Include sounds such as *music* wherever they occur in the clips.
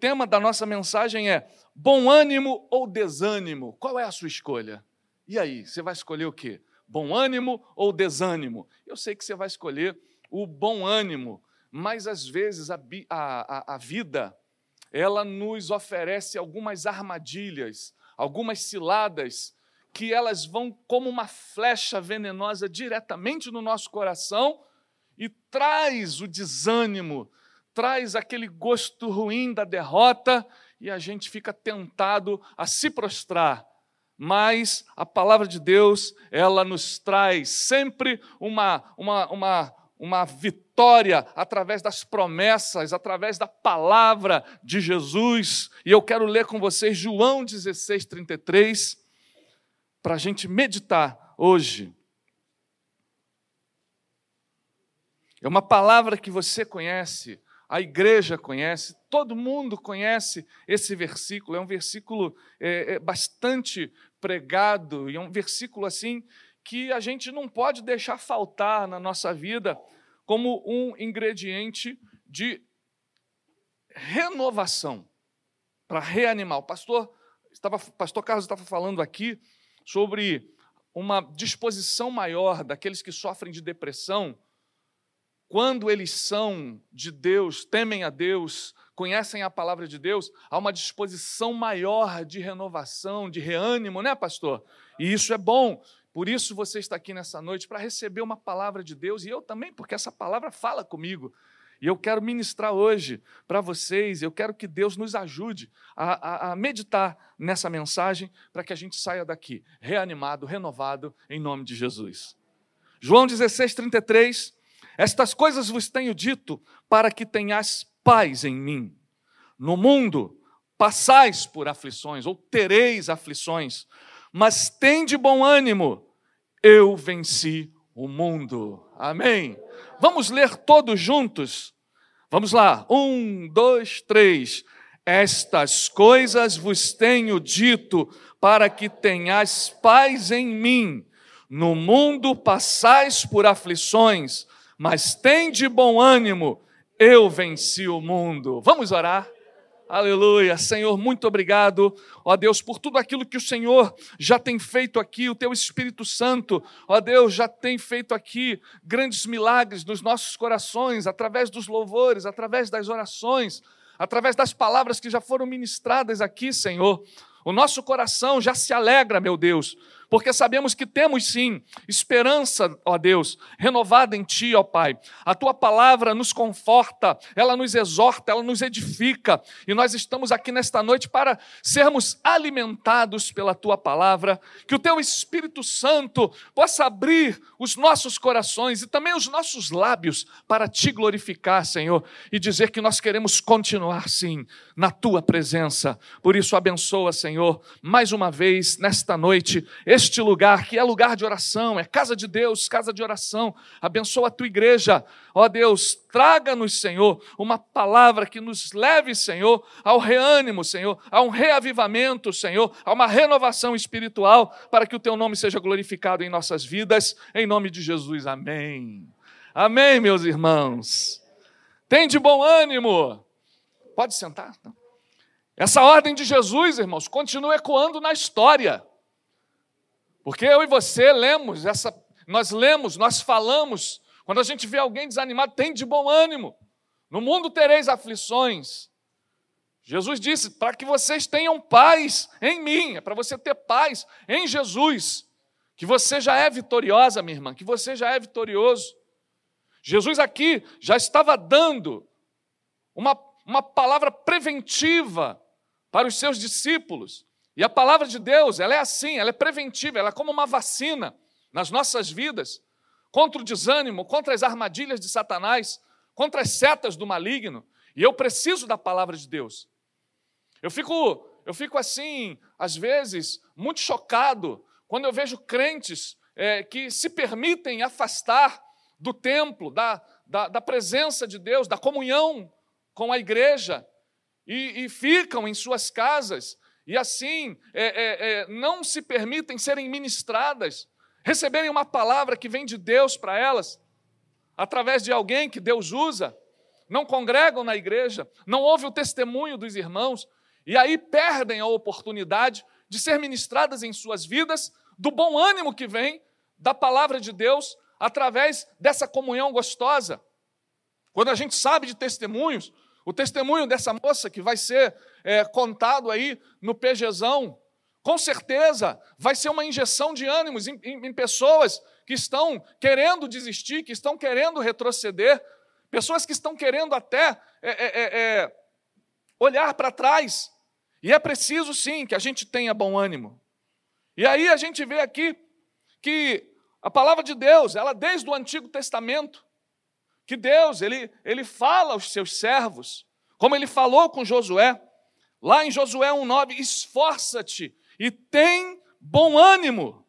tema da nossa mensagem é bom ânimo ou desânimo? Qual é a sua escolha? E aí, você vai escolher o quê? Bom ânimo ou desânimo? Eu sei que você vai escolher o bom ânimo, mas às vezes a, a, a vida ela nos oferece algumas armadilhas, algumas ciladas que elas vão como uma flecha venenosa diretamente no nosso coração e traz o desânimo, traz aquele gosto ruim da derrota e a gente fica tentado a se prostrar. Mas a palavra de Deus, ela nos traz sempre uma, uma, uma, uma vitória através das promessas, através da palavra de Jesus. E eu quero ler com vocês João 16, 33, para a gente meditar hoje. É uma palavra que você conhece, a igreja conhece, todo mundo conhece esse versículo. É um versículo é, é bastante pregado e é um versículo assim que a gente não pode deixar faltar na nossa vida como um ingrediente de renovação para reanimar. O pastor estava, pastor Carlos estava falando aqui sobre uma disposição maior daqueles que sofrem de depressão, quando eles são de Deus, temem a Deus, conhecem a palavra de Deus, há uma disposição maior de renovação, de reânimo, né, pastor? E isso é bom. Por isso você está aqui nessa noite para receber uma palavra de Deus e eu também, porque essa palavra fala comigo. E eu quero ministrar hoje para vocês, eu quero que Deus nos ajude a, a, a meditar nessa mensagem para que a gente saia daqui reanimado, renovado, em nome de Jesus. João 16, 33. Estas coisas vos tenho dito para que tenhais paz em mim. No mundo passais por aflições, ou tereis aflições, mas tende bom ânimo, eu venci o mundo. Amém. Vamos ler todos juntos? Vamos lá. Um, dois, três. Estas coisas vos tenho dito para que tenhais paz em mim. No mundo passais por aflições, mas tende bom ânimo, eu venci o mundo. Vamos orar? Aleluia. Senhor, muito obrigado, ó Deus, por tudo aquilo que o Senhor já tem feito aqui, o teu Espírito Santo, ó Deus, já tem feito aqui grandes milagres nos nossos corações, através dos louvores, através das orações, através das palavras que já foram ministradas aqui, Senhor. O nosso coração já se alegra, meu Deus, porque sabemos que temos sim esperança, ó Deus, renovada em Ti, ó Pai. A Tua palavra nos conforta, ela nos exorta, ela nos edifica, e nós estamos aqui nesta noite para sermos alimentados pela Tua palavra, que o Teu Espírito Santo possa abrir os nossos corações e também os nossos lábios para Te glorificar, Senhor, e dizer que nós queremos continuar sim na Tua presença. Por isso, abençoa, Senhor, mais uma vez nesta noite este lugar, que é lugar de oração, é casa de Deus, casa de oração. Abençoa a tua igreja, ó Deus, traga-nos, Senhor, uma palavra que nos leve, Senhor, ao reânimo, Senhor, a um reavivamento, Senhor, a uma renovação espiritual, para que o teu nome seja glorificado em nossas vidas, em nome de Jesus. Amém. Amém, meus irmãos. Tem de bom ânimo. Pode sentar. Essa ordem de Jesus, irmãos, continua ecoando na história. Porque eu e você lemos essa, nós lemos, nós falamos, quando a gente vê alguém desanimado, tem de bom ânimo. No mundo tereis aflições. Jesus disse: para que vocês tenham paz em mim, é para você ter paz em Jesus, que você já é vitoriosa, minha irmã, que você já é vitorioso. Jesus aqui já estava dando uma, uma palavra preventiva para os seus discípulos. E a palavra de Deus, ela é assim, ela é preventiva, ela é como uma vacina nas nossas vidas contra o desânimo, contra as armadilhas de Satanás, contra as setas do maligno. E eu preciso da palavra de Deus. Eu fico, eu fico assim, às vezes, muito chocado quando eu vejo crentes é, que se permitem afastar do templo, da, da, da, presença de Deus, da comunhão com a igreja, e, e ficam em suas casas e assim é, é, é, não se permitem serem ministradas, receberem uma palavra que vem de Deus para elas, através de alguém que Deus usa, não congregam na igreja, não ouvem o testemunho dos irmãos, e aí perdem a oportunidade de ser ministradas em suas vidas do bom ânimo que vem da palavra de Deus através dessa comunhão gostosa. Quando a gente sabe de testemunhos, o testemunho dessa moça que vai ser é, contado aí no PGzão, com certeza vai ser uma injeção de ânimos em, em, em pessoas que estão querendo desistir, que estão querendo retroceder, pessoas que estão querendo até é, é, é, é olhar para trás. E é preciso sim que a gente tenha bom ânimo. E aí a gente vê aqui que a palavra de Deus, ela desde o Antigo Testamento, que Deus, ele, ele fala aos seus servos, como ele falou com Josué, lá em Josué 1,9: esforça-te e tem bom ânimo.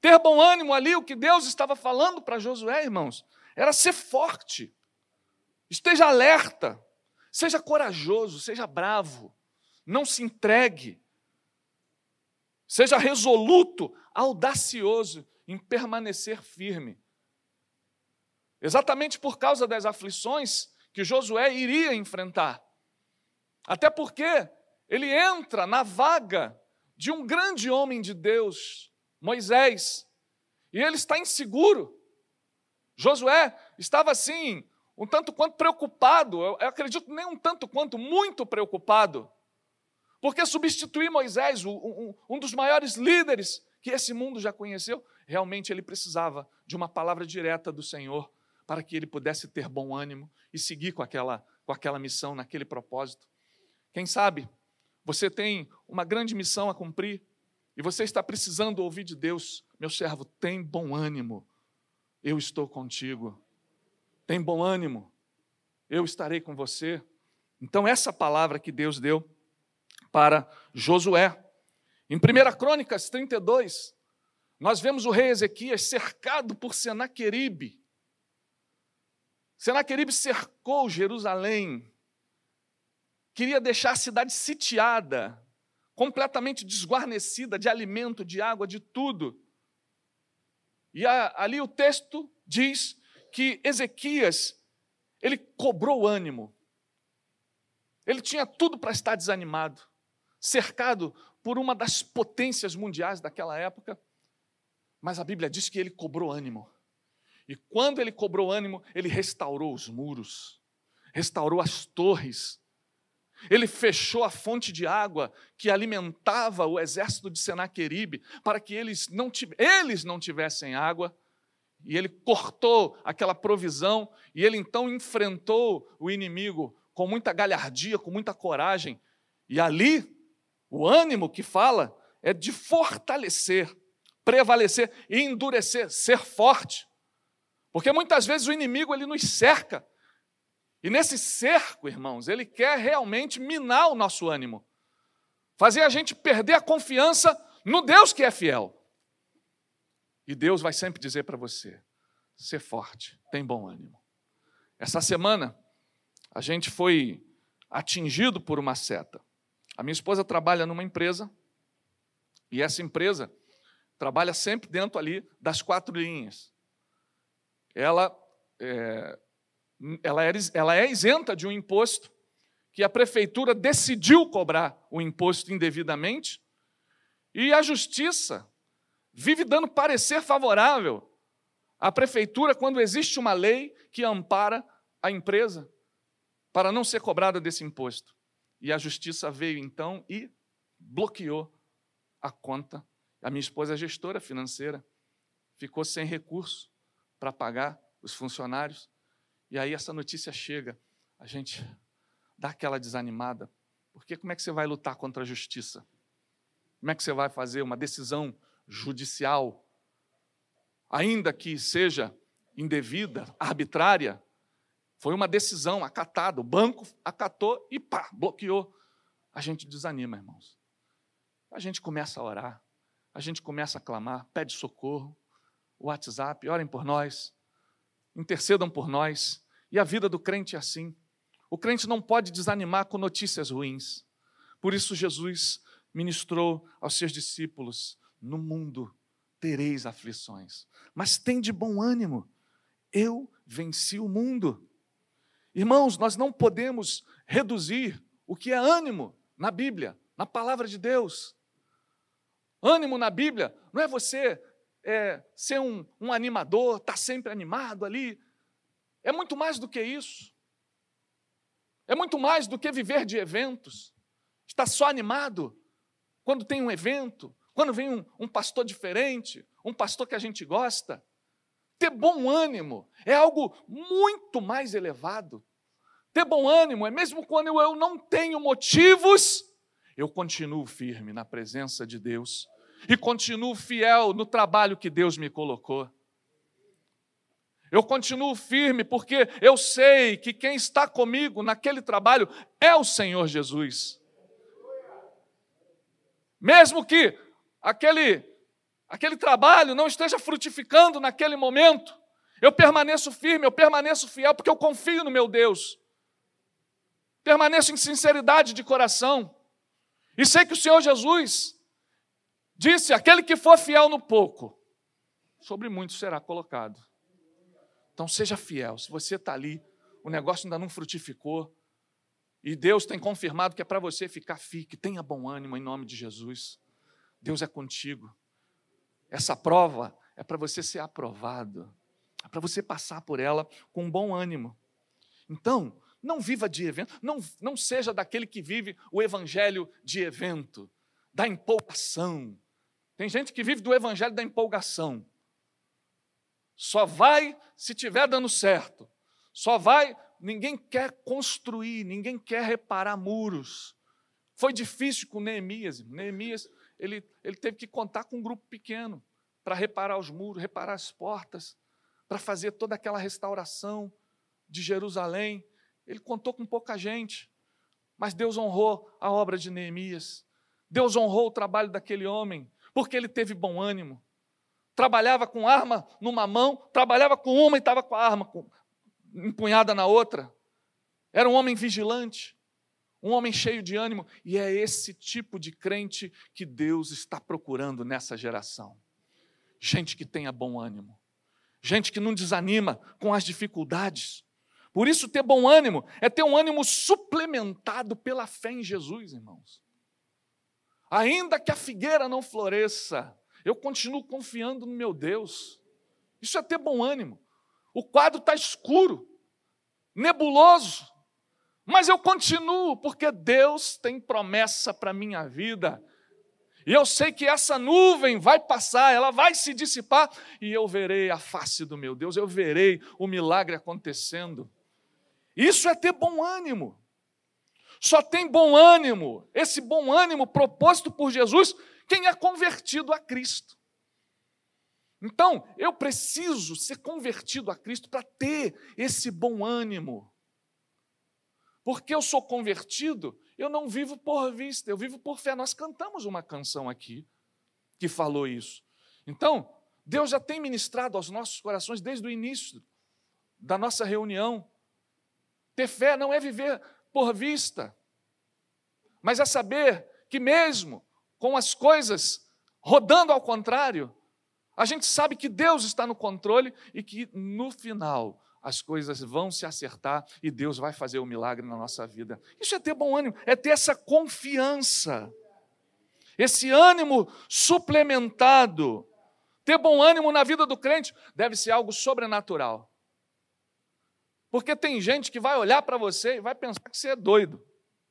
Ter bom ânimo ali, o que Deus estava falando para Josué, irmãos, era ser forte, esteja alerta, seja corajoso, seja bravo, não se entregue, seja resoluto, audacioso em permanecer firme. Exatamente por causa das aflições que Josué iria enfrentar. Até porque ele entra na vaga de um grande homem de Deus, Moisés, e ele está inseguro. Josué estava assim, um tanto quanto preocupado, eu acredito nem um tanto quanto muito preocupado, porque substituir Moisés, um, dos maiores líderes que esse mundo já conheceu, realmente ele precisava de uma palavra direta do Senhor para que ele pudesse ter bom ânimo e seguir com aquela, com aquela missão, naquele propósito. Quem sabe você tem uma grande missão a cumprir e você está precisando ouvir de Deus, meu servo, tem bom ânimo, eu estou contigo. Tem bom ânimo, eu estarei com você. Então, essa palavra que Deus deu para Josué. Em 1 Crônicas 32, nós vemos o rei Ezequias cercado por Senaqueribe. Senaqueribe cercou Jerusalém, queria deixar a cidade sitiada, completamente desguarnecida de alimento, de água, de tudo. E a, ali o texto diz que Ezequias, ele cobrou ânimo. Ele tinha tudo para estar desanimado, cercado por uma das potências mundiais daquela época, mas a Bíblia diz que ele cobrou ânimo. E quando ele cobrou ânimo, ele restaurou os muros, restaurou as torres, ele fechou a fonte de água que alimentava o exército de Senaqueribe para que eles não, eles não tivessem água. E ele cortou aquela provisão e ele então enfrentou o inimigo com muita galhardia, com muita coragem. E ali, o ânimo que fala é de fortalecer, prevalecer e endurecer, ser forte. Porque muitas vezes o inimigo ele nos cerca e nesse cerco, irmãos, ele quer realmente minar o nosso ânimo, fazer a gente perder a confiança no Deus que é fiel. E Deus vai sempre dizer para você: ser forte, tem bom ânimo. Essa semana, a gente foi atingido por uma seta. A minha esposa trabalha numa empresa, e essa empresa trabalha sempre dentro ali das quatro linhas. Ela é, ela, é, ela é isenta de um imposto que a prefeitura decidiu cobrar o imposto indevidamente, e a justiça vive dando parecer favorável à prefeitura quando existe uma lei que ampara a empresa para não ser cobrada desse imposto. E a justiça veio então e bloqueou a conta. A minha esposa é gestora financeira, ficou sem recurso para pagar os funcionários. E aí essa notícia chega, a gente dá aquela desanimada, porque como é que você vai lutar contra a justiça? Como é que você vai fazer uma decisão judicial, ainda que seja indevida, arbitrária? Foi uma decisão acatada, o banco acatou e pá, bloqueou. A gente desanima, irmãos. A gente começa a orar, a gente começa a clamar, pede socorro, o WhatsApp, orem por nós, intercedam por nós. E a vida do crente é assim. O crente não pode desanimar com notícias ruins. Por isso, Jesus ministrou aos seus discípulos: No mundo tereis aflições, mas tem de bom ânimo. Eu venci o mundo. Irmãos, nós não podemos reduzir o que é ânimo na Bíblia, na palavra de Deus. Ânimo na Bíblia não é você é, ser um, um animador, estar tá sempre animado ali. É muito mais do que isso. É muito mais do que viver de eventos. Estar só animado quando tem um evento, quando vem um, um pastor diferente, um pastor que a gente gosta. Ter bom ânimo é algo muito mais elevado. Ter bom ânimo é mesmo quando eu não tenho motivos, eu continuo firme na presença de Deus e continuo fiel no trabalho que Deus me colocou. Eu continuo firme porque eu sei que quem está comigo naquele trabalho é o Senhor Jesus. Mesmo que aquele aquele trabalho não esteja frutificando naquele momento, eu permaneço firme, eu permaneço fiel porque eu confio no meu Deus. Permaneço em sinceridade de coração. E sei que o Senhor Jesus disse: aquele que for fiel no pouco, sobre muito será colocado. Então seja fiel. Se você está ali, o negócio ainda não frutificou, e Deus tem confirmado que é para você ficar, fique, tenha bom ânimo em nome de Jesus. Deus é contigo. Essa prova é para você ser aprovado, é para você passar por ela com bom ânimo. Então, não viva de evento, não, não seja daquele que vive o evangelho de evento, da empolgação. Tem gente que vive do evangelho da empolgação. Só vai se tiver dando certo. Só vai, ninguém quer construir, ninguém quer reparar muros. Foi difícil com Neemias. Neemias, ele, ele teve que contar com um grupo pequeno para reparar os muros, reparar as portas, para fazer toda aquela restauração de Jerusalém. Ele contou com pouca gente, mas Deus honrou a obra de Neemias. Deus honrou o trabalho daquele homem, porque ele teve bom ânimo trabalhava com arma numa mão, trabalhava com uma e estava com a arma empunhada na outra. Era um homem vigilante, um homem cheio de ânimo, e é esse tipo de crente que Deus está procurando nessa geração. Gente que tenha bom ânimo, gente que não desanima com as dificuldades. Por isso, ter bom ânimo é ter um ânimo suplementado pela fé em Jesus, irmãos. Ainda que a figueira não floresça, eu continuo confiando no meu Deus. Isso é ter bom ânimo. O quadro está escuro, nebuloso, mas eu continuo, porque Deus tem promessa para a minha vida. E eu sei que essa nuvem vai passar, ela vai se dissipar, e eu verei a face do meu Deus, eu verei o milagre acontecendo. Isso é ter bom ânimo. Só tem bom ânimo, esse bom ânimo proposto por Jesus quem é convertido a Cristo. Então, eu preciso ser convertido a Cristo para ter esse bom ânimo. Porque eu sou convertido, eu não vivo por vista, eu vivo por fé. Nós cantamos uma canção aqui que falou isso. Então, Deus já tem ministrado aos nossos corações desde o início da nossa reunião. Ter fé não é viver por vista, mas é saber que mesmo com as coisas rodando ao contrário, a gente sabe que Deus está no controle e que no final as coisas vão se acertar e Deus vai fazer o um milagre na nossa vida. Isso é ter bom ânimo, é ter essa confiança, esse ânimo suplementado. Ter bom ânimo na vida do crente deve ser algo sobrenatural. Porque tem gente que vai olhar para você e vai pensar que você é doido,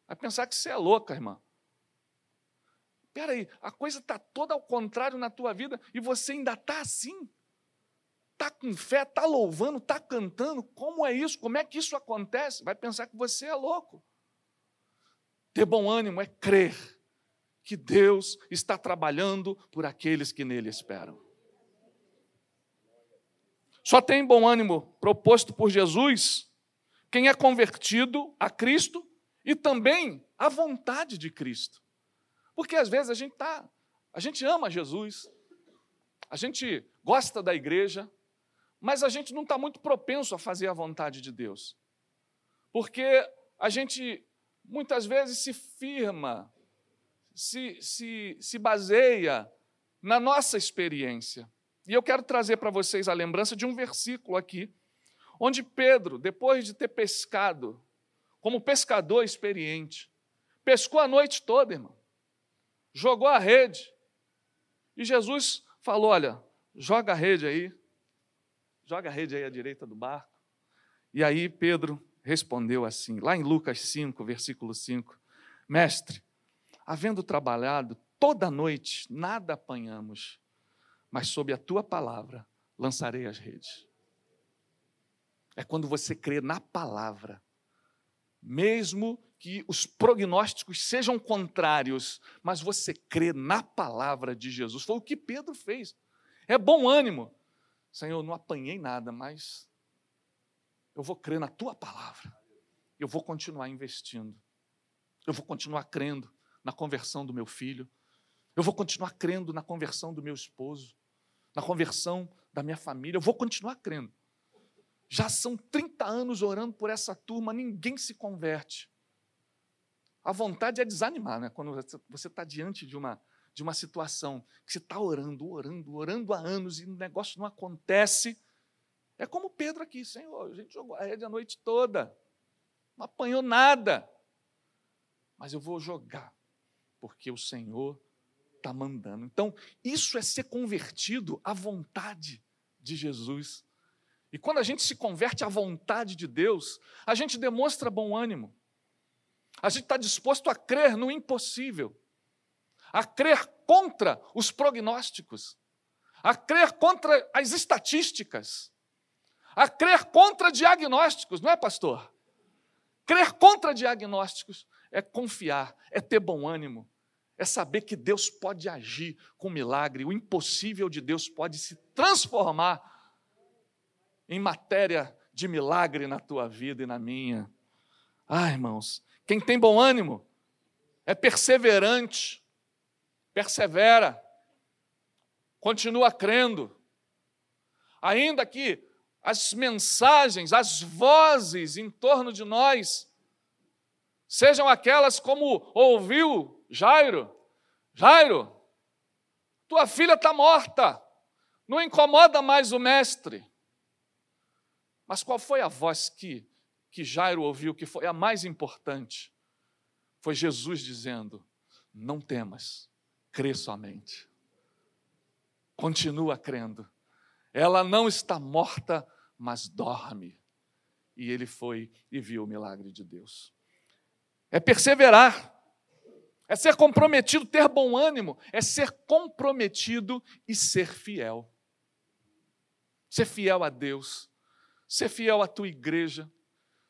vai pensar que você é louca, irmã. Espera aí, a coisa está toda ao contrário na tua vida e você ainda está assim? Está com fé, está louvando, está cantando? Como é isso? Como é que isso acontece? Vai pensar que você é louco. Ter bom ânimo é crer que Deus está trabalhando por aqueles que nele esperam. Só tem bom ânimo proposto por Jesus quem é convertido a Cristo e também à vontade de Cristo. Porque às vezes a gente tá, a gente ama Jesus, a gente gosta da igreja, mas a gente não está muito propenso a fazer a vontade de Deus. Porque a gente muitas vezes se firma, se, se, se baseia na nossa experiência. E eu quero trazer para vocês a lembrança de um versículo aqui, onde Pedro, depois de ter pescado, como pescador experiente, pescou a noite toda, irmão, jogou a rede, e Jesus falou: Olha, joga a rede aí, joga a rede aí à direita do barco. E aí Pedro respondeu assim, lá em Lucas 5, versículo 5: Mestre, havendo trabalhado toda noite, nada apanhamos, mas sob a tua palavra lançarei as redes. É quando você crê na palavra, mesmo que os prognósticos sejam contrários, mas você crê na palavra de Jesus. Foi o que Pedro fez. É bom ânimo. Senhor, não apanhei nada, mas eu vou crer na tua palavra. Eu vou continuar investindo. Eu vou continuar crendo na conversão do meu filho. Eu vou continuar crendo na conversão do meu esposo, na conversão da minha família. Eu vou continuar crendo. Já são 30 anos orando por essa turma, ninguém se converte. A vontade é desanimar, né? Quando você está diante de uma, de uma situação que você está orando, orando, orando há anos e o negócio não acontece. É como Pedro aqui, Senhor, a gente jogou a rede a noite toda, não apanhou nada. Mas eu vou jogar, porque o Senhor está mandando. Então, isso é ser convertido à vontade de Jesus. E quando a gente se converte à vontade de Deus, a gente demonstra bom ânimo. A gente está disposto a crer no impossível, a crer contra os prognósticos, a crer contra as estatísticas, a crer contra diagnósticos, não é, pastor? Crer contra diagnósticos é confiar, é ter bom ânimo, é saber que Deus pode agir com milagre, o impossível de Deus pode se transformar em matéria de milagre na tua vida e na minha. Ah, irmãos, quem tem bom ânimo é perseverante, persevera, continua crendo. Ainda que as mensagens, as vozes em torno de nós sejam aquelas como ouviu Jairo: Jairo, tua filha está morta, não incomoda mais o mestre. Mas qual foi a voz que que Jairo ouviu, que foi a mais importante, foi Jesus dizendo: Não temas, crê somente. Continua crendo. Ela não está morta, mas dorme. E ele foi e viu o milagre de Deus. É perseverar, é ser comprometido, ter bom ânimo, é ser comprometido e ser fiel. Ser fiel a Deus, ser fiel à tua igreja,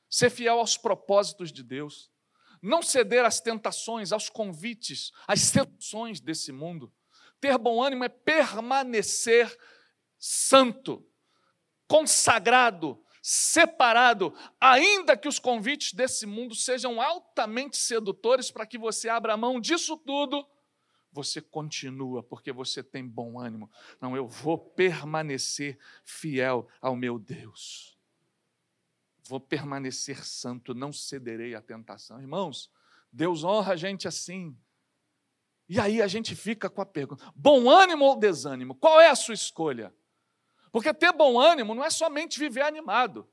ser fiel aos propósitos de Deus, não ceder às tentações, aos convites, às seduções desse mundo. Ter bom ânimo é permanecer santo, consagrado, separado, ainda que os convites desse mundo sejam altamente sedutores para que você abra mão disso tudo, você continua porque você tem bom ânimo. Não, eu vou permanecer fiel ao meu Deus vou permanecer santo, não cederei à tentação. Irmãos, Deus honra a gente assim. E aí a gente fica com a pergunta: bom ânimo ou desânimo? Qual é a sua escolha? Porque ter bom ânimo não é somente viver animado,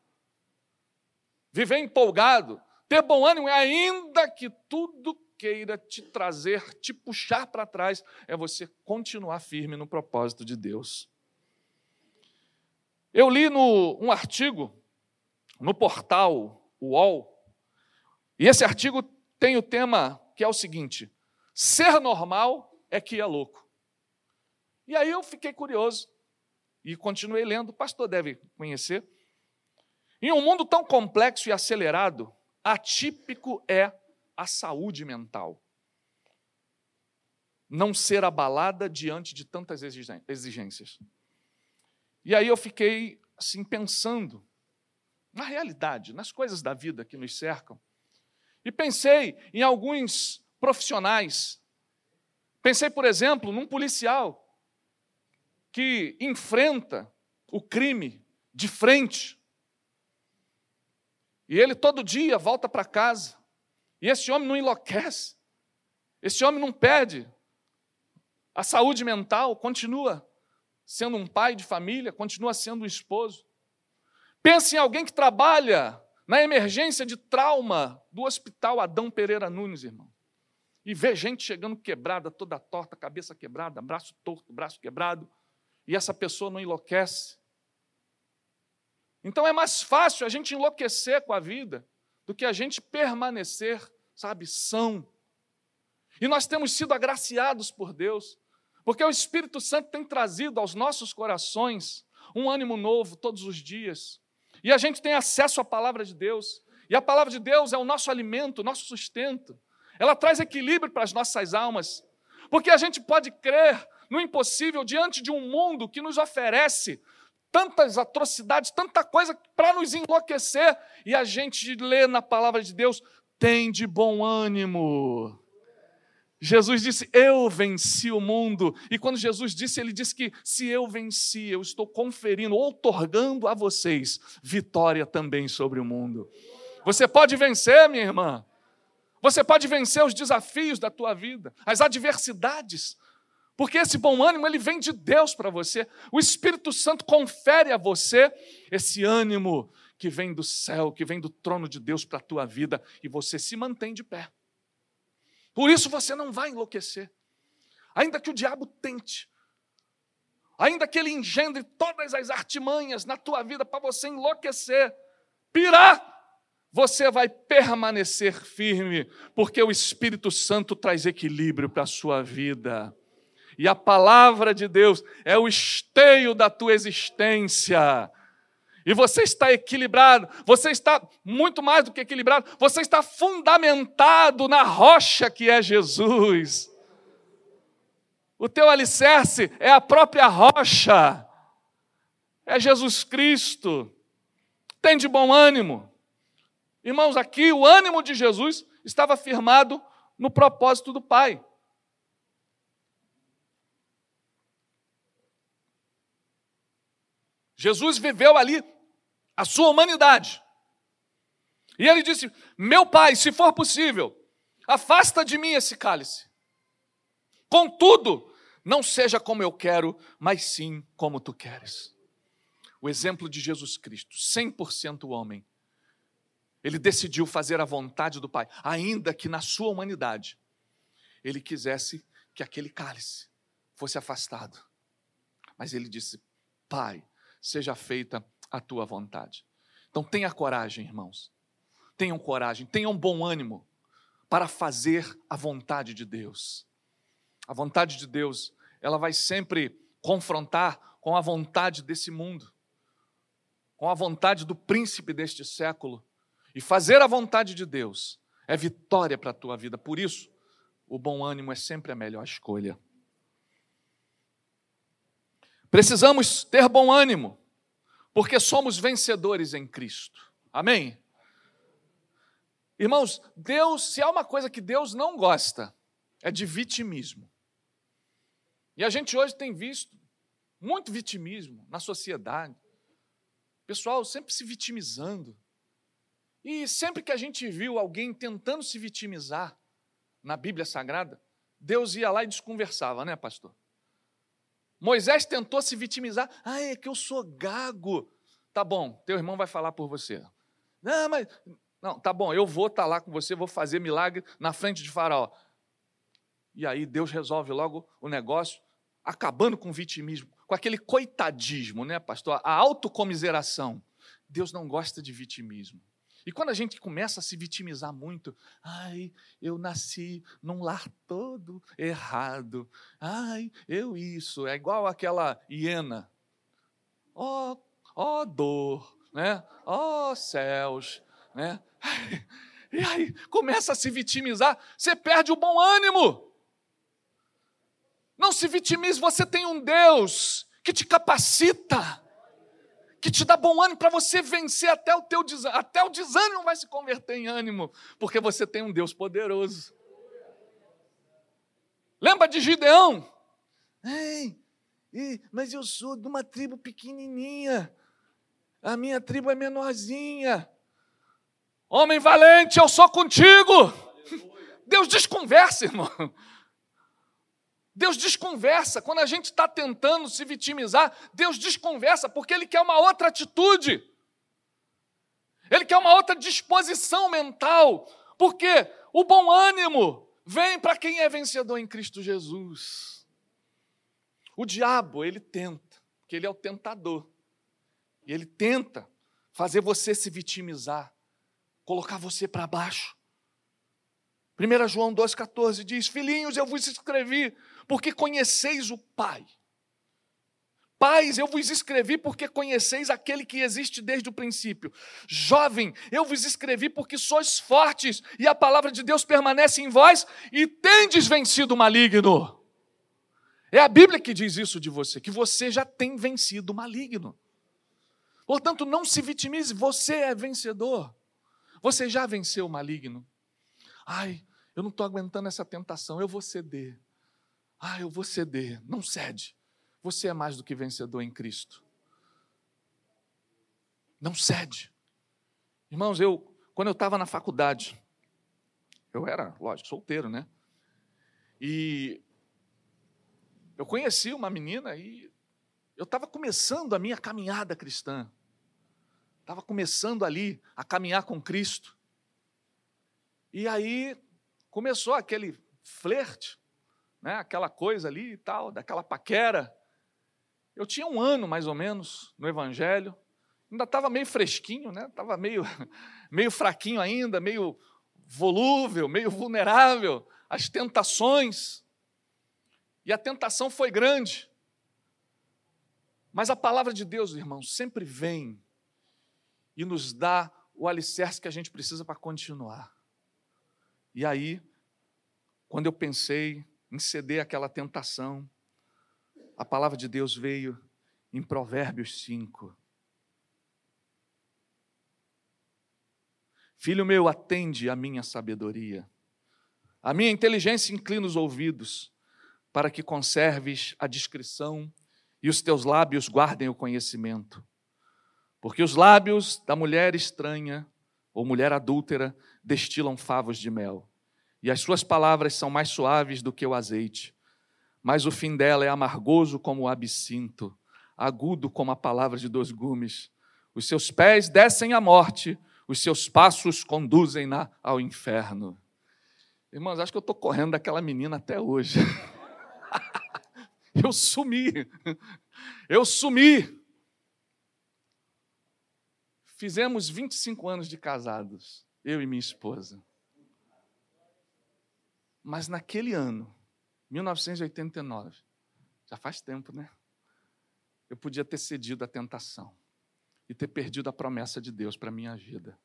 viver empolgado. Ter bom ânimo é ainda que tudo queira te trazer, te puxar para trás, é você continuar firme no propósito de Deus. Eu li no, um artigo no portal UOL, e esse artigo tem o tema que é o seguinte: ser normal é que é louco. E aí eu fiquei curioso e continuei lendo, o pastor deve conhecer. Em um mundo tão complexo e acelerado, atípico é a saúde mental. Não ser abalada diante de tantas exigências. E aí eu fiquei assim pensando na realidade, nas coisas da vida que nos cercam. E pensei em alguns profissionais. Pensei, por exemplo, num policial que enfrenta o crime de frente. E ele todo dia volta para casa. E esse homem não enlouquece. Esse homem não perde a saúde mental, continua sendo um pai de família, continua sendo um esposo. Pense em alguém que trabalha na emergência de trauma do Hospital Adão Pereira Nunes, irmão. E vê gente chegando quebrada, toda torta, cabeça quebrada, braço torto, braço quebrado, e essa pessoa não enlouquece. Então é mais fácil a gente enlouquecer com a vida do que a gente permanecer, sabe, são. E nós temos sido agraciados por Deus, porque o Espírito Santo tem trazido aos nossos corações um ânimo novo todos os dias. E a gente tem acesso à palavra de Deus. E a palavra de Deus é o nosso alimento, o nosso sustento. Ela traz equilíbrio para as nossas almas. Porque a gente pode crer no impossível diante de um mundo que nos oferece tantas atrocidades, tanta coisa para nos enlouquecer. E a gente lê na palavra de Deus: tem de bom ânimo. Jesus disse: Eu venci o mundo. E quando Jesus disse, ele disse que se eu venci, eu estou conferindo, outorgando a vocês vitória também sobre o mundo. Você pode vencer, minha irmã. Você pode vencer os desafios da tua vida, as adversidades. Porque esse bom ânimo ele vem de Deus para você. O Espírito Santo confere a você esse ânimo que vem do céu, que vem do trono de Deus para a tua vida e você se mantém de pé. Por isso você não vai enlouquecer. Ainda que o diabo tente, ainda que ele engendre todas as artimanhas na tua vida para você enlouquecer, pirar, você vai permanecer firme, porque o Espírito Santo traz equilíbrio para a sua vida. E a palavra de Deus é o esteio da tua existência e você está equilibrado, você está muito mais do que equilibrado, você está fundamentado na rocha que é Jesus. O teu alicerce é a própria rocha, é Jesus Cristo. Tem de bom ânimo. Irmãos, aqui o ânimo de Jesus estava firmado no propósito do Pai. Jesus viveu ali a sua humanidade. E ele disse: Meu pai, se for possível, afasta de mim esse cálice. Contudo, não seja como eu quero, mas sim como tu queres. O exemplo de Jesus Cristo, 100% homem, ele decidiu fazer a vontade do Pai, ainda que na sua humanidade ele quisesse que aquele cálice fosse afastado. Mas ele disse: Pai, seja feita a tua vontade. Então tenha coragem, irmãos. Tenham coragem, tenham bom ânimo para fazer a vontade de Deus. A vontade de Deus, ela vai sempre confrontar com a vontade desse mundo, com a vontade do príncipe deste século. E fazer a vontade de Deus é vitória para a tua vida. Por isso, o bom ânimo é sempre a melhor escolha. Precisamos ter bom ânimo porque somos vencedores em Cristo. Amém? Irmãos, Deus, se há uma coisa que Deus não gosta, é de vitimismo. E a gente hoje tem visto muito vitimismo na sociedade. Pessoal sempre se vitimizando. E sempre que a gente viu alguém tentando se vitimizar na Bíblia Sagrada, Deus ia lá e desconversava, né, pastor? Moisés tentou se vitimizar. Ah, é que eu sou gago. Tá bom, teu irmão vai falar por você. Não, mas. Não, tá bom, eu vou estar tá lá com você, vou fazer milagre na frente de Faraó. E aí Deus resolve logo o negócio, acabando com o vitimismo, com aquele coitadismo, né, pastor? A autocomiseração. Deus não gosta de vitimismo. E quando a gente começa a se vitimizar muito, ai, eu nasci num lar todo errado, ai, eu isso, é igual aquela hiena. Ó, oh, ó oh, dor, né? Ó oh, céus, né? *laughs* E aí começa a se vitimizar, você perde o bom ânimo. Não se vitimize, você tem um Deus que te capacita que te dá bom ânimo para você vencer até o teu desânimo. Até o desânimo vai se converter em ânimo, porque você tem um Deus poderoso. Lembra de Gideão? Ei, mas eu sou de uma tribo pequenininha. A minha tribo é menorzinha. Homem valente, eu sou contigo. Deus desconversa, irmão. Deus desconversa. Quando a gente está tentando se vitimizar, Deus desconversa, porque Ele quer uma outra atitude. Ele quer uma outra disposição mental, porque o bom ânimo vem para quem é vencedor em Cristo Jesus. O diabo, ele tenta, porque ele é o tentador. E ele tenta fazer você se vitimizar, colocar você para baixo. 1 João 2,14 diz: Filhinhos, eu vos escrevi, porque conheceis o Pai. Pais, eu vos escrevi porque conheceis aquele que existe desde o princípio. Jovem, eu vos escrevi porque sois fortes e a palavra de Deus permanece em vós e tendes vencido o maligno. É a Bíblia que diz isso de você, que você já tem vencido o maligno. Portanto, não se vitimize, você é vencedor. Você já venceu o maligno. Ai, eu não estou aguentando essa tentação, eu vou ceder. Ah, eu vou ceder. Não cede. Você é mais do que vencedor em Cristo. Não cede. Irmãos, eu, quando eu estava na faculdade, eu era, lógico, solteiro, né? E eu conheci uma menina e eu estava começando a minha caminhada cristã. Estava começando ali a caminhar com Cristo. E aí começou aquele flerte, né? aquela coisa ali e tal, daquela paquera. Eu tinha um ano mais ou menos no Evangelho, ainda estava meio fresquinho, né? Estava meio, *laughs* meio fraquinho ainda, meio volúvel, meio vulnerável às tentações. E a tentação foi grande. Mas a palavra de Deus, irmãos, sempre vem e nos dá o alicerce que a gente precisa para continuar. E aí, quando eu pensei em ceder àquela tentação, a palavra de Deus veio em Provérbios 5. Filho meu, atende a minha sabedoria. A minha inteligência inclina os ouvidos, para que conserves a discrição e os teus lábios guardem o conhecimento. Porque os lábios da mulher estranha ou mulher adúltera destilam favos de mel, e as suas palavras são mais suaves do que o azeite mas o fim dela é amargoso como o absinto, agudo como a palavra de dois gumes. Os seus pés descem à morte, os seus passos conduzem-na ao inferno. Irmãos, acho que eu estou correndo daquela menina até hoje. *laughs* eu sumi. Eu sumi. Fizemos 25 anos de casados, eu e minha esposa. Mas naquele ano, 1989. Já faz tempo, né? Eu podia ter cedido à tentação e ter perdido a promessa de Deus para a minha vida.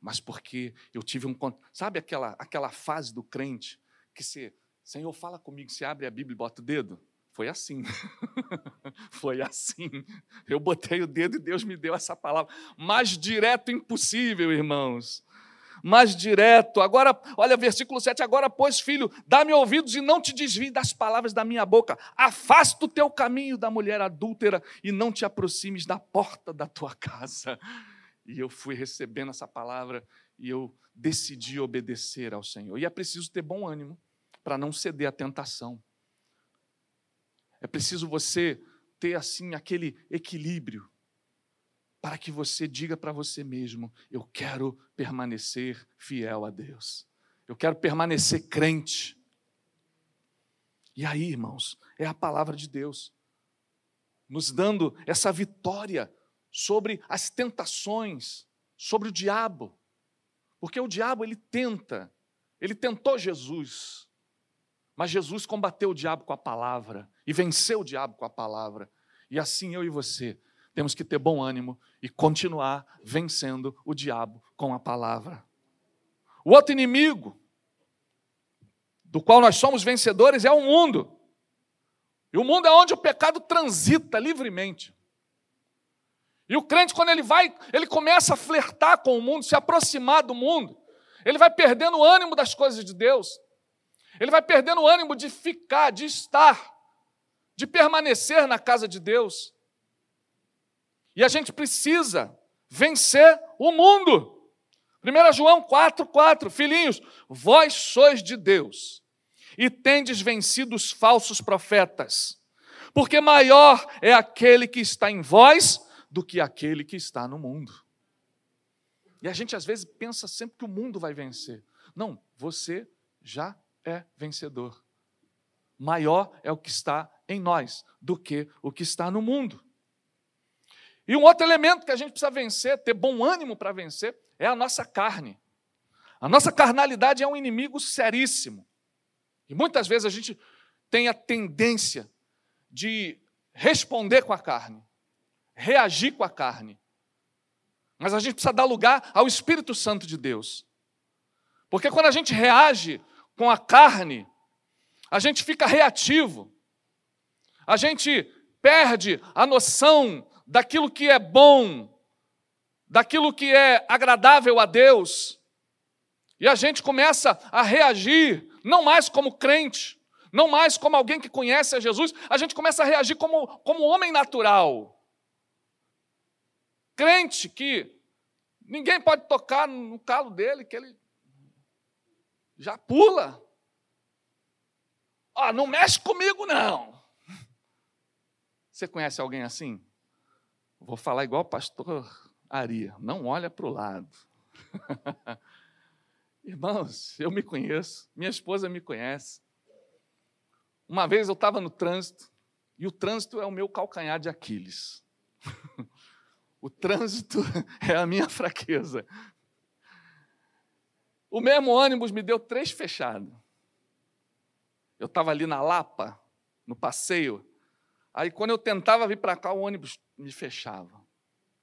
Mas porque eu tive um. Sabe aquela, aquela fase do crente que se. Senhor, fala comigo, se abre a Bíblia e bota o dedo? Foi assim. *laughs* Foi assim. Eu botei o dedo e Deus me deu essa palavra. Mais direto impossível, irmãos mais direto. Agora, olha, versículo 7: Agora, pois, filho, dá-me ouvidos e não te desvie das palavras da minha boca. Afasta o teu caminho da mulher adúltera e não te aproximes da porta da tua casa. E eu fui recebendo essa palavra e eu decidi obedecer ao Senhor. E é preciso ter bom ânimo para não ceder à tentação. É preciso você ter assim aquele equilíbrio para que você diga para você mesmo: eu quero permanecer fiel a Deus, eu quero permanecer crente. E aí, irmãos, é a palavra de Deus nos dando essa vitória sobre as tentações, sobre o diabo. Porque o diabo ele tenta, ele tentou Jesus, mas Jesus combateu o diabo com a palavra e venceu o diabo com a palavra. E assim eu e você temos que ter bom ânimo e continuar vencendo o diabo com a palavra. O outro inimigo, do qual nós somos vencedores, é o mundo. E o mundo é onde o pecado transita livremente. E o crente, quando ele vai, ele começa a flertar com o mundo, se aproximar do mundo, ele vai perdendo o ânimo das coisas de Deus. Ele vai perdendo o ânimo de ficar, de estar, de permanecer na casa de Deus. E a gente precisa vencer o mundo. 1 João 4, 4, filhinhos, vós sois de Deus e tendes vencido os falsos profetas, porque maior é aquele que está em vós do que aquele que está no mundo. E a gente às vezes pensa sempre que o mundo vai vencer. Não, você já é vencedor. Maior é o que está em nós do que o que está no mundo. E um outro elemento que a gente precisa vencer, ter bom ânimo para vencer, é a nossa carne. A nossa carnalidade é um inimigo seríssimo. E muitas vezes a gente tem a tendência de responder com a carne, reagir com a carne. Mas a gente precisa dar lugar ao Espírito Santo de Deus. Porque quando a gente reage com a carne, a gente fica reativo. A gente perde a noção daquilo que é bom, daquilo que é agradável a Deus. E a gente começa a reagir, não mais como crente, não mais como alguém que conhece a Jesus, a gente começa a reagir como, como homem natural. Crente que ninguém pode tocar no calo dele, que ele já pula. Ó, não mexe comigo, não. Você conhece alguém assim? Vou falar igual o pastor Aria, não olha para o lado. *laughs* Irmãos, eu me conheço, minha esposa me conhece. Uma vez eu estava no trânsito, e o trânsito é o meu calcanhar de Aquiles. *laughs* O trânsito é a minha fraqueza. O mesmo ônibus me deu três fechados. Eu estava ali na Lapa, no passeio. Aí, quando eu tentava vir para cá, o ônibus me fechava.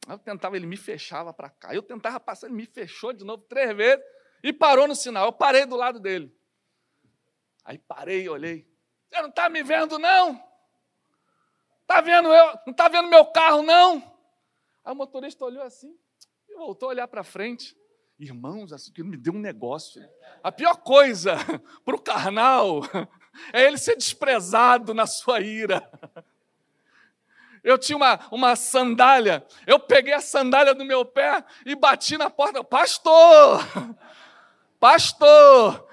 Eu tentava, ele me fechava para cá. Eu tentava passar, ele me fechou de novo três vezes e parou no sinal. Eu parei do lado dele. Aí parei e olhei. Você não está me vendo, não? Está vendo eu? Não está vendo meu carro, não? Aí o motorista olhou assim e voltou a olhar para frente. Irmãos, aquilo me deu um negócio. A pior coisa *laughs* para o carnal é ele ser desprezado na sua ira. Eu tinha uma, uma sandália, eu peguei a sandália do meu pé e bati na porta. Pastor! Pastor!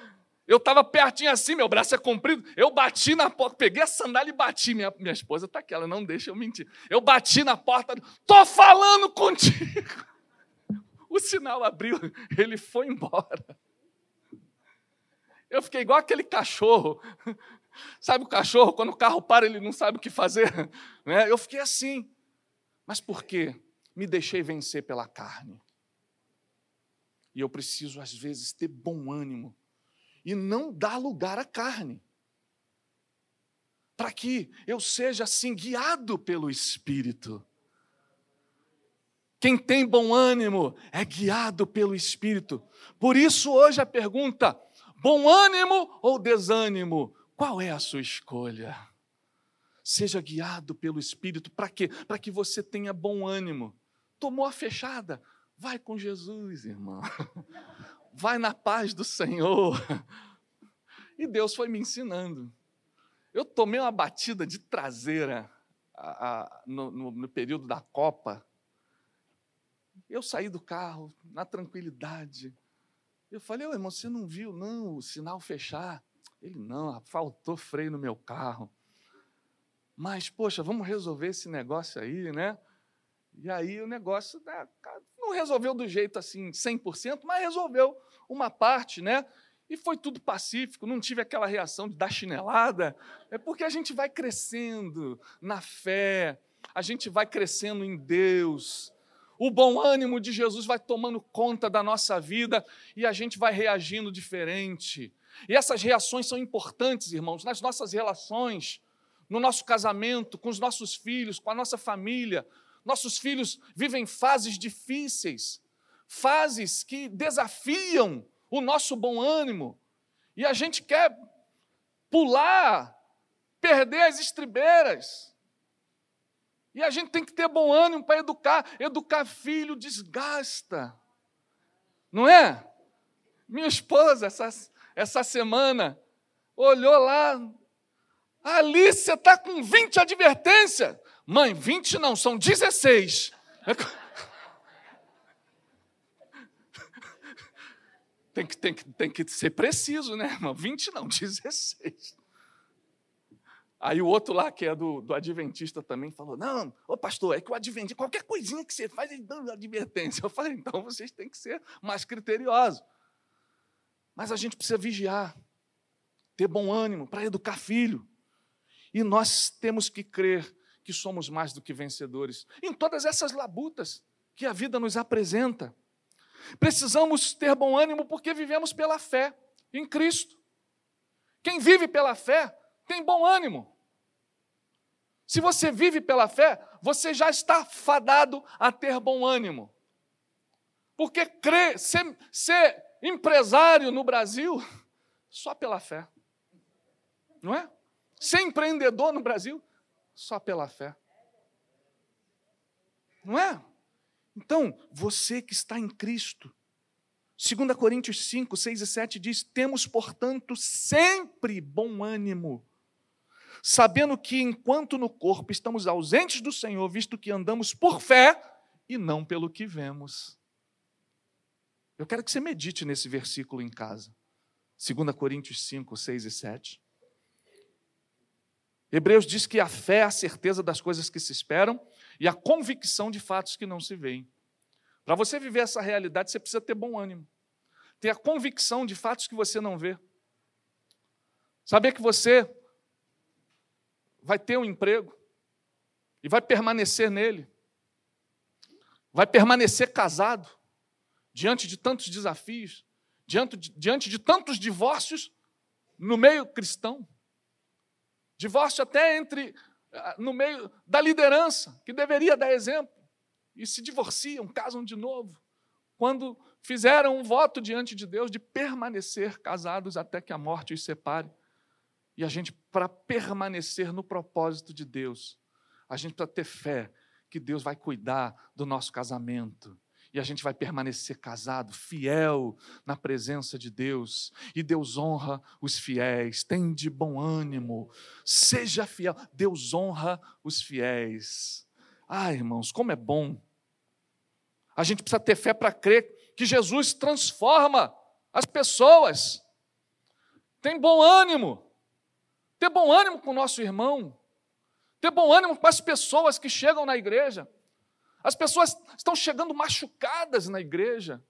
Eu estava pertinho assim, meu braço é comprido. Eu bati na porta, peguei a sandália e bati. Minha, minha esposa está aqui, ela não deixa eu mentir. Eu bati na porta, estou falando contigo. O sinal abriu, ele foi embora. Eu fiquei igual aquele cachorro. Sabe o cachorro, quando o carro para, ele não sabe o que fazer? *laughs* Né? Eu fiquei assim. Mas por quê? Me deixei vencer pela carne. E eu preciso, às vezes, ter bom ânimo e não dar lugar à carne. Para que eu seja assim guiado pelo Espírito. Quem tem bom ânimo é guiado pelo Espírito. Por isso, hoje a pergunta: bom ânimo ou desânimo? Qual é a sua escolha? Seja guiado pelo Espírito. Para quê? Para que você tenha bom ânimo. Tomou a fechada? Vai com Jesus, irmão. *laughs* vai na paz do Senhor. E Deus foi me ensinando. Eu tomei uma batida de traseira a, a, no, no, no período da Copa. Eu saí do carro na tranquilidade. Eu falei, irmão, você não viu, não, o sinal fechar? Ele, não, faltou freio no meu carro. Mas, poxa, vamos resolver esse negócio aí, né? E aí o negócio né, não resolveu do jeito assim 100%, mas resolveu uma parte, né? E foi tudo pacífico, não tive aquela reação de dar chinelada. É porque a gente vai crescendo na fé, a gente vai crescendo em Deus. O bom ânimo de Jesus vai tomando conta da nossa vida e a gente vai reagindo diferente. E essas reações são importantes, irmãos, nas nossas relações, no nosso casamento, com os nossos filhos, com a nossa família, nossos filhos vivem fases difíceis, fases que desafiam o nosso bom ânimo, e a gente quer pular, perder as estribeiras. E a gente tem que ter bom ânimo para educar. Educar filho desgasta. Não é? Minha esposa, essa, essa semana, olhou lá. A Alice está com 20 advertências. Mãe, 20 não, são 16. *laughs* Tem que, tem, que, tem que ser preciso, né, irmão? 20 não, *laughs* 16. Aí o outro lá, que é do, do Adventista também, falou: Não, ô pastor, é que o Adventista, qualquer coisinha que você faz, ele dá advertência. Eu falei: Então vocês têm que ser mais criteriosos. Mas a gente precisa vigiar, ter bom ânimo para educar filho. E nós temos que crer que somos mais do que vencedores em todas essas labutas que a vida nos apresenta. Precisamos ter bom ânimo porque vivemos pela fé em Cristo. Quem vive pela fé tem bom ânimo. Se você vive pela fé, você já está fadado a ter bom ânimo. Porque crer, ser, ser empresário no Brasil, só pela fé. Não é? Ser empreendedor no Brasil, só pela fé. Não é? Então, você que está em Cristo, 2 Coríntios 5, 6 e 7 diz: Temos, portanto, sempre bom ânimo sabendo que enquanto no corpo estamos ausentes do Senhor, visto que andamos por fé e não pelo que vemos. Eu quero que você medite nesse versículo em casa. 2 Coríntios 5, 6 e 7. Hebreus diz que a fé é a certeza das coisas que se esperam e a convicção de fatos que não se veem. Para você viver essa realidade, você precisa ter bom ânimo, ter a convicção de fatos que você não vê. Saber que você vai ter um emprego e vai permanecer nele, vai permanecer casado diante de tantos desafios, diante de, diante de tantos divórcios no meio cristão, divórcio até entre ah, no meio da liderança, que deveria dar exemplo, e se divorciam, casam de novo, quando fizeram um voto diante de Deus de permanecer casados até que a morte os separe. E a gente, para permanecer no propósito de Deus, a gente precisa ter fé que Deus vai cuidar do nosso casamento. E a gente vai permanecer casado, fiel na presença de Deus. E Deus honra os fiéis. Tem de bom ânimo. Seja fiel. Deus honra os fiéis. Ah, irmãos, como é bom. A gente precisa ter fé para crer que Jesus transforma as pessoas. Tem bom ânimo ter bom ânimo com o nosso irmão, ter bom ânimo com as pessoas que chegam na igreja. As pessoas estão chegando machucadas na igreja.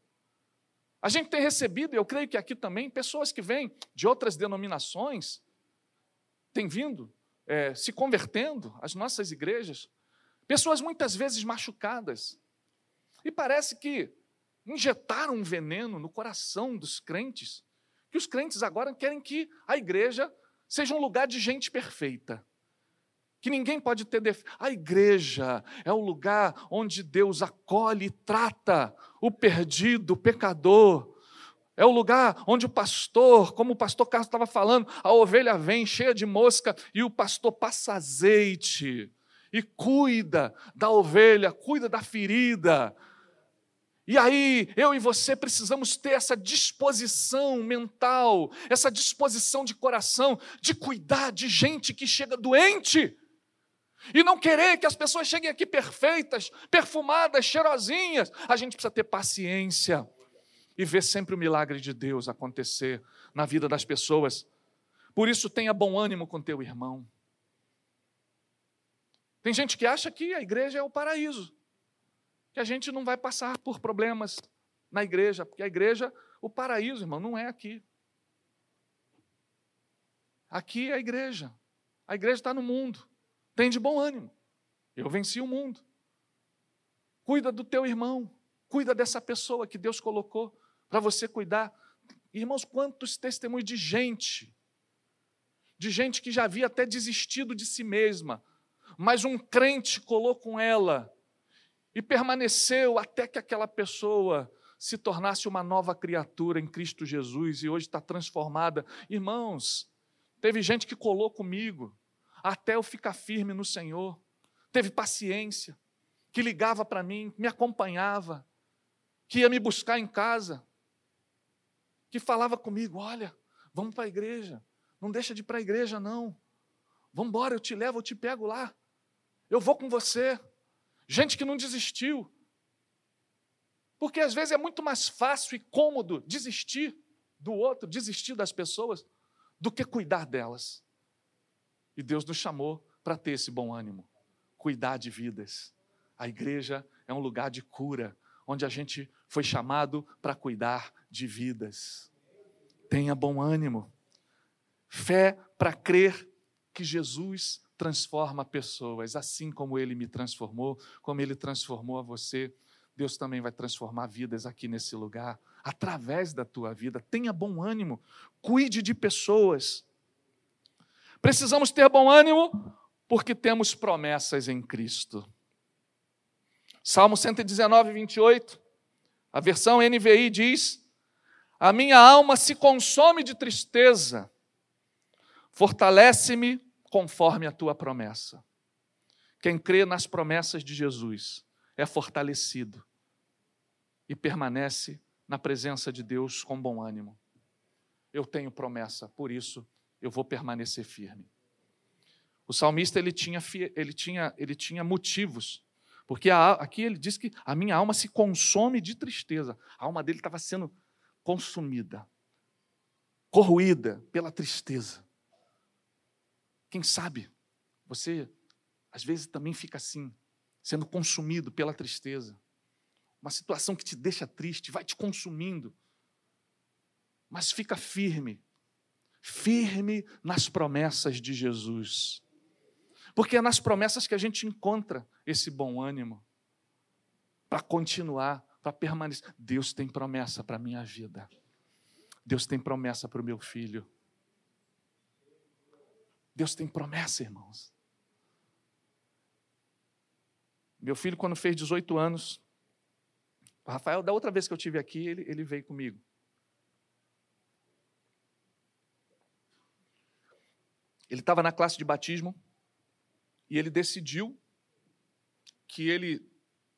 A gente tem recebido, eu creio que aqui também, pessoas que vêm de outras denominações, têm vindo, é, se convertendo às nossas igrejas. Pessoas muitas vezes machucadas. E parece que injetaram um veneno no coração dos crentes, que os crentes agora querem que a igreja seja um lugar de gente perfeita. Que ninguém pode ter defeito. A igreja é o lugar onde Deus acolhe e trata o perdido, o pecador. É o lugar onde o pastor, como o pastor Carlos estava falando, a ovelha vem cheia de mosca e o pastor passa azeite e cuida da ovelha, cuida da ferida, e aí, eu e você precisamos ter essa disposição mental, essa disposição de coração, de cuidar de gente que chega doente. E não querer que as pessoas cheguem aqui perfeitas, perfumadas, cheirosinhas. A gente precisa ter paciência e ver sempre o milagre de Deus acontecer na vida das pessoas. Por isso, tenha bom ânimo com teu irmão. Tem gente que acha que a igreja é o paraíso que a gente não vai passar por problemas na igreja, porque a igreja, o paraíso, irmão, não é aqui. Aqui é a igreja. A igreja está no mundo. Tem de bom ânimo. Eu venci o mundo. Cuida do teu irmão. Cuida dessa pessoa que Deus colocou para você cuidar. Irmãos, quantos testemunhos de gente, de gente que já havia até desistido de si mesma, mas um crente colou com ela e permaneceu até que aquela pessoa se tornasse uma nova criatura em Cristo Jesus e hoje está transformada. Irmãos, teve gente que colou comigo até eu ficar firme no Senhor, teve paciência, que ligava para mim, me acompanhava, que ia me buscar em casa, que falava comigo: olha, vamos para a igreja, não deixa de ir para a igreja, não. Vamos embora, eu te levo, eu te pego lá. Eu vou com você gente que não desistiu. Porque às vezes é muito mais fácil e cômodo desistir do outro, desistir das pessoas, do que cuidar delas. E Deus nos chamou para ter esse bom ânimo, cuidar de vidas. A igreja é um lugar de cura, onde a gente foi chamado para cuidar de vidas. Tenha bom ânimo. Fé para crer que Jesus transforma pessoas, assim como ele me transformou, como ele transformou a você. Deus também vai transformar vidas aqui nesse lugar, através da tua vida. Tenha bom ânimo, cuide de pessoas. Precisamos ter bom ânimo porque temos promessas em Cristo. Salmo 119, 28, a versão NVI diz: A minha alma se consome de tristeza, fortalece-me conforme a tua promessa. Quem crê nas promessas de Jesus é fortalecido e permanece na presença de Deus com bom ânimo. Eu tenho promessa, por isso eu vou permanecer firme. O salmista ele tinha, ele tinha, ele tinha motivos, porque a, aqui ele diz que a minha alma se consome de tristeza. A alma dele estava sendo consumida, corroída pela tristeza. Quem sabe você às vezes também fica assim, sendo consumido pela tristeza. Uma situação que te deixa triste, vai te consumindo. Mas fica firme, firme nas promessas de Jesus. Porque é nas promessas que a gente encontra esse bom ânimo para continuar, para permanecer. Deus tem promessa para a minha vida. Deus tem promessa para o meu filho. Deus tem promessa, irmãos. Meu filho, quando fez 18 anos, o Rafael, da outra vez que eu tive aqui, ele, ele veio comigo. Ele estava na classe de batismo e ele decidiu que ele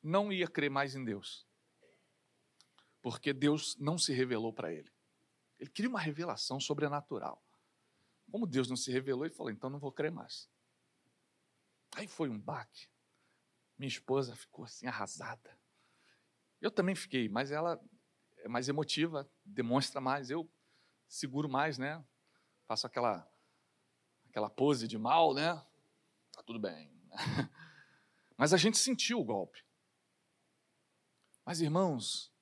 não ia crer mais em Deus, porque Deus não se revelou para ele. Ele queria uma revelação sobrenatural. Como Deus não se revelou, ele falou: então não vou crer mais. Aí foi um baque. Minha esposa ficou assim arrasada. Eu também fiquei, mas ela é mais emotiva, demonstra mais. Eu seguro mais, né? Faço aquela aquela pose de mal, né? Tá tudo bem. *laughs* Mas a gente sentiu o golpe. Mas, irmãos,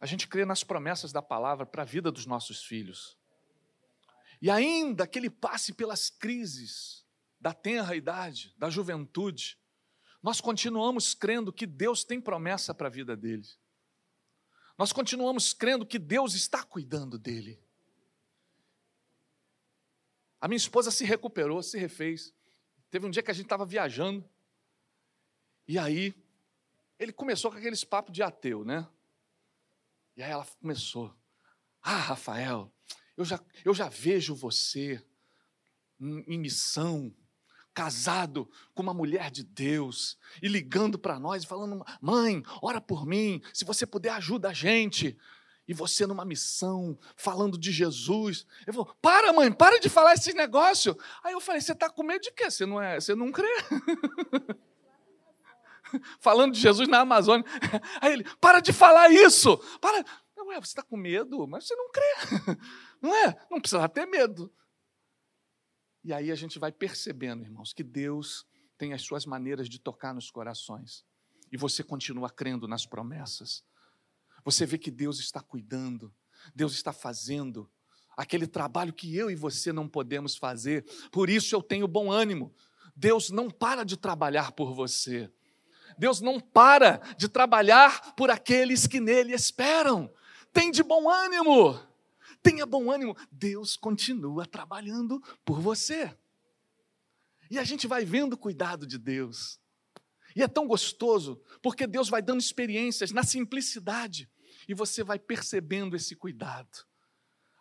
a gente crê nas promessas da palavra para a vida dos nossos filhos. E ainda que ele passe pelas crises da tenra idade, da juventude, nós continuamos crendo que Deus tem promessa para a vida dele. Nós continuamos crendo que Deus está cuidando dele. A minha esposa se recuperou, se refez. Teve um dia que a gente estava viajando, e aí ele começou com aqueles papos de ateu, né? E aí ela começou: Ah, Rafael, eu já, eu já vejo você em missão, casado com uma mulher de Deus, e ligando para nós e falando: Mãe, ora por mim, se você puder, ajuda a gente e você numa missão, falando de Jesus. Eu vou, para, mãe, para de falar esse negócio. Aí eu falei, você está com medo de quê? Você não, é, você não crê? *laughs* falando de Jesus na Amazônia. *laughs* Aí ele, para de falar isso. Para. Não é, você está com medo, mas você não crê. *laughs* Não é? Não precisa ter medo. E aí a gente vai percebendo, irmãos, que Deus tem as suas maneiras de tocar nos corações. E você continua crendo nas promessas. Você vê que Deus está cuidando, Deus está fazendo aquele trabalho que eu e você não podemos fazer. Por isso eu tenho bom ânimo. Deus não para de trabalhar por você. Deus não para de trabalhar por aqueles que nele esperam. Tem de bom ânimo. Tenha bom ânimo. Deus continua trabalhando por você. E a gente vai vendo o cuidado de Deus. E é tão gostoso, porque Deus vai dando experiências na simplicidade, e você vai percebendo esse cuidado.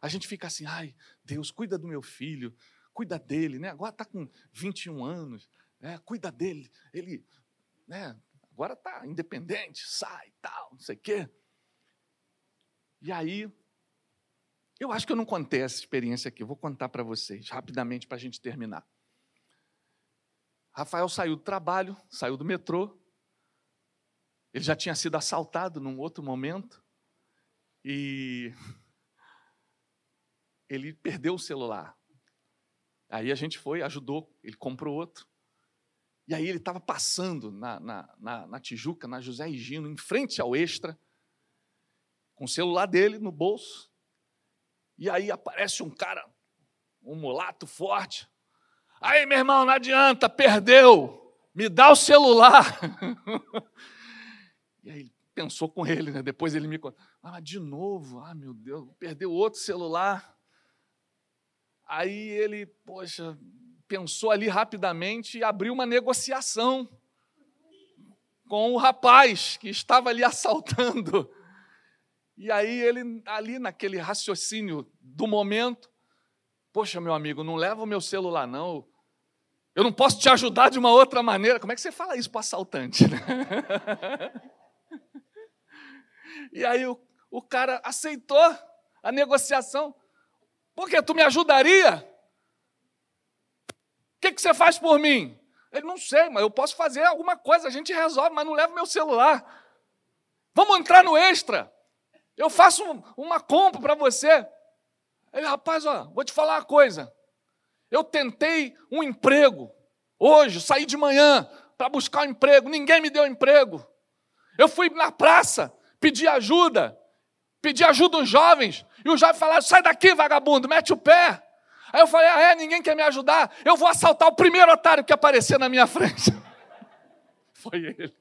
A gente fica assim, ai, Deus, cuida do meu filho, cuida dele, né? Agora está com 21 anos, né? cuida dele, ele, né? Agora está independente, sai, tal, não sei o quê. E aí, eu acho que eu não contei essa experiência aqui, vou contar para vocês, rapidamente, para a gente terminar. Rafael saiu do trabalho, saiu do metrô. Ele já tinha sido assaltado num outro momento. E ele perdeu o celular. Aí a gente foi, ajudou, ele comprou outro. E aí ele estava passando na, na, na, na, Tijuca, na José Higino, em frente ao Extra, com o celular dele no bolso. E aí aparece um cara, um mulato forte. Aí, meu irmão, não adianta, perdeu. Me dá o celular. *laughs* e aí pensou com ele, né? Depois ele me contou. Ah, de novo, ah, meu Deus, perdeu outro celular. Aí ele, poxa, pensou ali rapidamente e abriu uma negociação com o rapaz que estava ali *laughs* assaltando. E aí ele, ali naquele raciocínio do momento, poxa, meu amigo, não leva o meu celular, não. Eu não posso te ajudar de uma outra maneira. Como é que você fala isso para o assaltante? Né? *laughs* e aí o, o cara aceitou a negociação. Porque tu me ajudaria? O que, que você faz por mim? Ele não sei, mas eu posso fazer alguma coisa, a gente resolve, mas não leva meu celular. Vamos entrar no extra. Eu faço uma compra para você. Ele, rapaz, ó, vou te falar uma coisa. Eu tentei um emprego hoje, saí de manhã para buscar um emprego, ninguém me deu emprego. Eu fui na praça, pedi ajuda, pedi ajuda aos jovens, e os jovens falaram: sai daqui, vagabundo, mete o pé. Aí eu falei: ah, é, ninguém quer me ajudar, eu vou assaltar o primeiro otário que aparecer na minha frente. *laughs* Foi ele.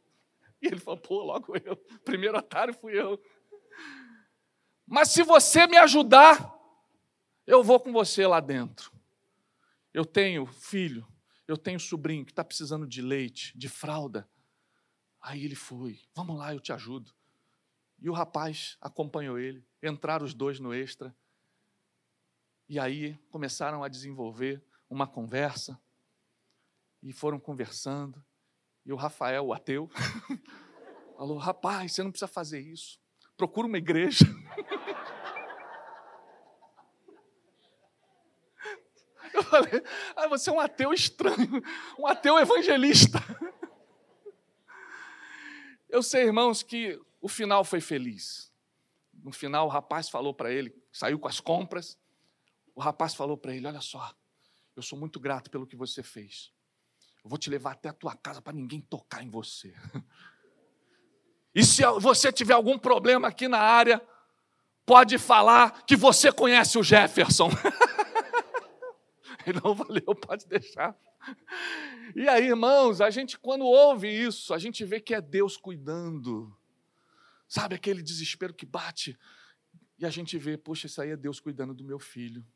E ele falou: pô, logo eu. Primeiro otário fui eu. Mas se você me ajudar, eu vou com você lá dentro. Eu tenho filho, eu tenho sobrinho que está precisando de leite, de fralda. Aí ele foi: vamos lá, eu te ajudo. E o rapaz acompanhou ele, entraram os dois no extra. E aí começaram a desenvolver uma conversa. E foram conversando. E o Rafael, o ateu, *laughs* falou: Rapaz, você não precisa fazer isso. Procura uma igreja. *laughs* Eu falei: ah, Você é um ateu estranho, um ateu evangelista. *laughs* Eu sei, irmãos, que o final foi feliz. No final, o rapaz falou para ele, saiu com as compras. O rapaz falou para ele: Olha só, eu sou muito grato pelo que você fez. Eu vou te levar até a tua casa para ninguém tocar em você. *laughs* E se você tiver algum problema aqui na área, pode falar que você conhece o Jefferson. *laughs* Ele não valeu, pode deixar. E aí, irmãos, a gente quando ouve isso, a gente vê que é Deus cuidando. Sabe aquele desespero que bate? E a gente vê, poxa, isso aí é Deus cuidando do meu filho.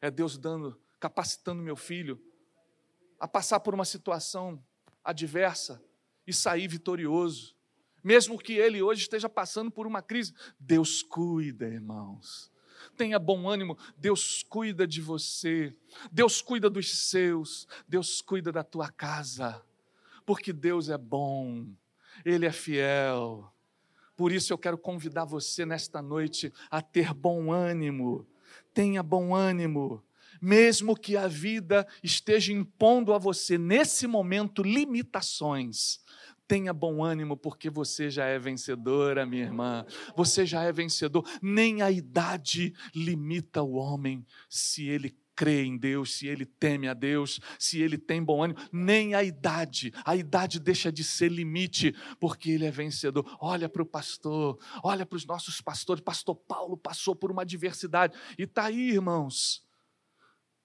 É Deus dando, capacitando meu filho a passar por uma situação adversa e sair vitorioso. Mesmo que ele hoje esteja passando por uma crise, Deus cuida, irmãos. Tenha bom ânimo, Deus cuida de você, Deus cuida dos seus, Deus cuida da tua casa, porque Deus é bom, Ele é fiel, por isso eu quero convidar você nesta noite a ter bom ânimo. Tenha bom ânimo. Mesmo que a vida esteja impondo a você nesse momento limitações, tenha bom ânimo, porque você já é vencedora, minha irmã. Você já é vencedor. Nem a idade limita o homem se ele crê em Deus, se ele teme a Deus, se ele tem bom ânimo, nem a idade, a idade deixa de ser limite, porque ele é vencedor. Olha para o pastor, olha para os nossos pastores. Pastor Paulo passou por uma adversidade e está aí, irmãos.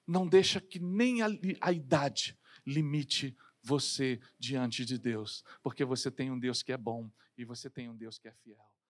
Não deixa que nem a, a idade limite você diante de Deus, porque você tem um Deus que é bom e você tem um Deus que é fiel.